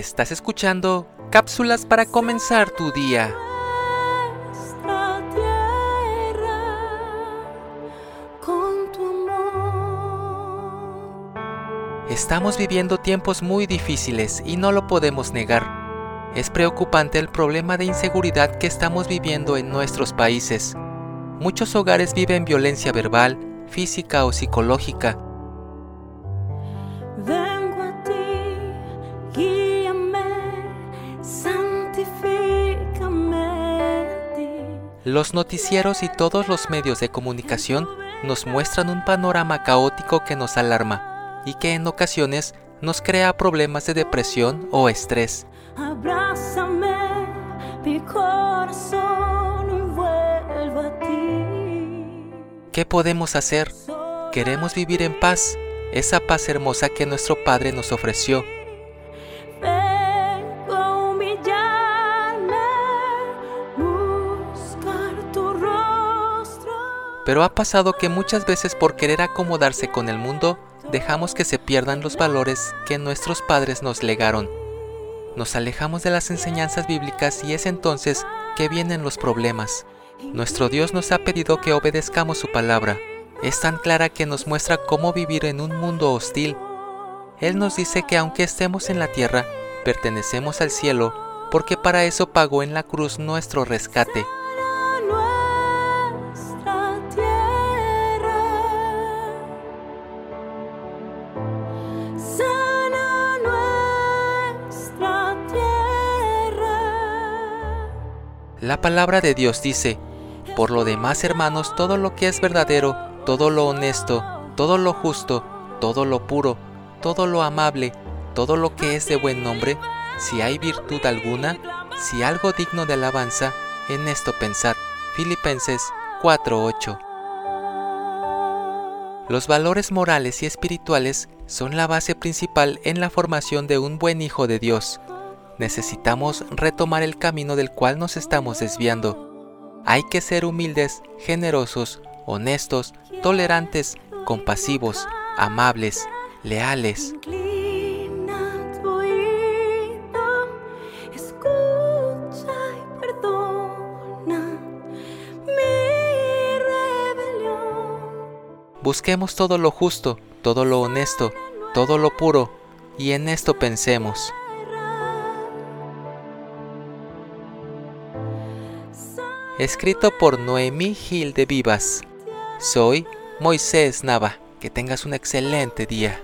Estás escuchando cápsulas para comenzar tu día. Estamos viviendo tiempos muy difíciles y no lo podemos negar. Es preocupante el problema de inseguridad que estamos viviendo en nuestros países. Muchos hogares viven violencia verbal, física o psicológica. Vengo a ti, guíame, santifícame ti. Los noticieros y todos los medios de comunicación nos muestran un panorama caótico que nos alarma y que en ocasiones nos crea problemas de depresión o estrés. Abrázame, mi corazón ¿Qué podemos hacer? Queremos vivir en paz, esa paz hermosa que nuestro Padre nos ofreció. Pero ha pasado que muchas veces por querer acomodarse con el mundo, dejamos que se pierdan los valores que nuestros padres nos legaron. Nos alejamos de las enseñanzas bíblicas y es entonces que vienen los problemas. Nuestro Dios nos ha pedido que obedezcamos su palabra. Es tan clara que nos muestra cómo vivir en un mundo hostil. Él nos dice que aunque estemos en la tierra, pertenecemos al cielo, porque para eso pagó en la cruz nuestro rescate. La palabra de Dios dice, por lo demás hermanos, todo lo que es verdadero, todo lo honesto, todo lo justo, todo lo puro, todo lo amable, todo lo que es de buen nombre, si hay virtud alguna, si algo digno de alabanza, en esto pensad. Filipenses 4:8 Los valores morales y espirituales son la base principal en la formación de un buen hijo de Dios. Necesitamos retomar el camino del cual nos estamos desviando. Hay que ser humildes, generosos, honestos, tolerantes, compasivos, amables, leales. Busquemos todo lo justo, todo lo honesto, todo lo puro, y en esto pensemos. Escrito por Noemí Gil de Vivas. Soy Moisés Nava. Que tengas un excelente día.